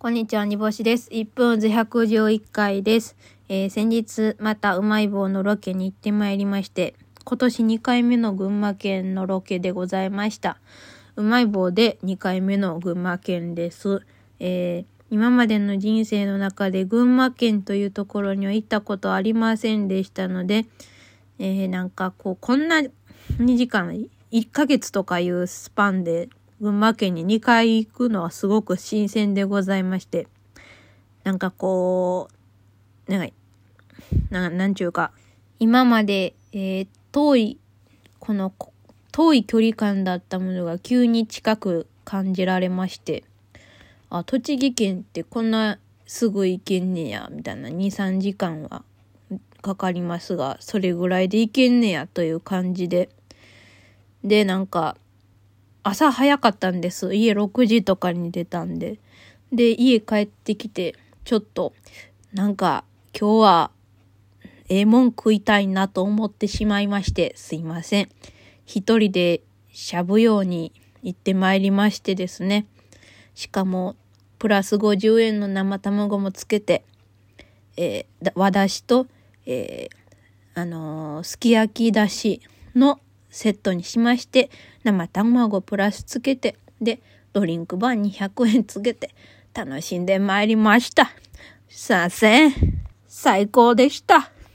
こんにちは、煮干しです。1分ず111回です。えー先日、またうまい棒のロケに行ってまいりまして、今年2回目の群馬県のロケでございました。うまい棒で2回目の群馬県です。えー今までの人生の中で群馬県というところには行ったことありませんでしたので、えーなんかこう、こんな2時間、1ヶ月とかいうスパンで群馬県に2回行くのはすごく新鮮でございまして、なんかこう、なんか、ななんちゅうか、今まで、えー遠い、この、遠い距離感だったものが急に近く感じられまして、あ、栃木県ってこんなすぐ行けんねや、みたいな2、3時間はかかりますが、それぐらいで行けんねやという感じで。で、なんか、朝早かったんです。家6時とかに出たんで。で、家帰ってきて、ちょっと、なんか、今日は、ええもん食いたいなと思ってしまいまして、すいません。一人でしゃぶように行ってまいりましてですね。しかも、プラス50円の生卵もつけて、えー和だしと、えーあのーすき焼きだしのセットにしまして、生卵プラスつけて、で、ドリンクバー200円つけて、楽しんでまいりました。さあせん、最高でした。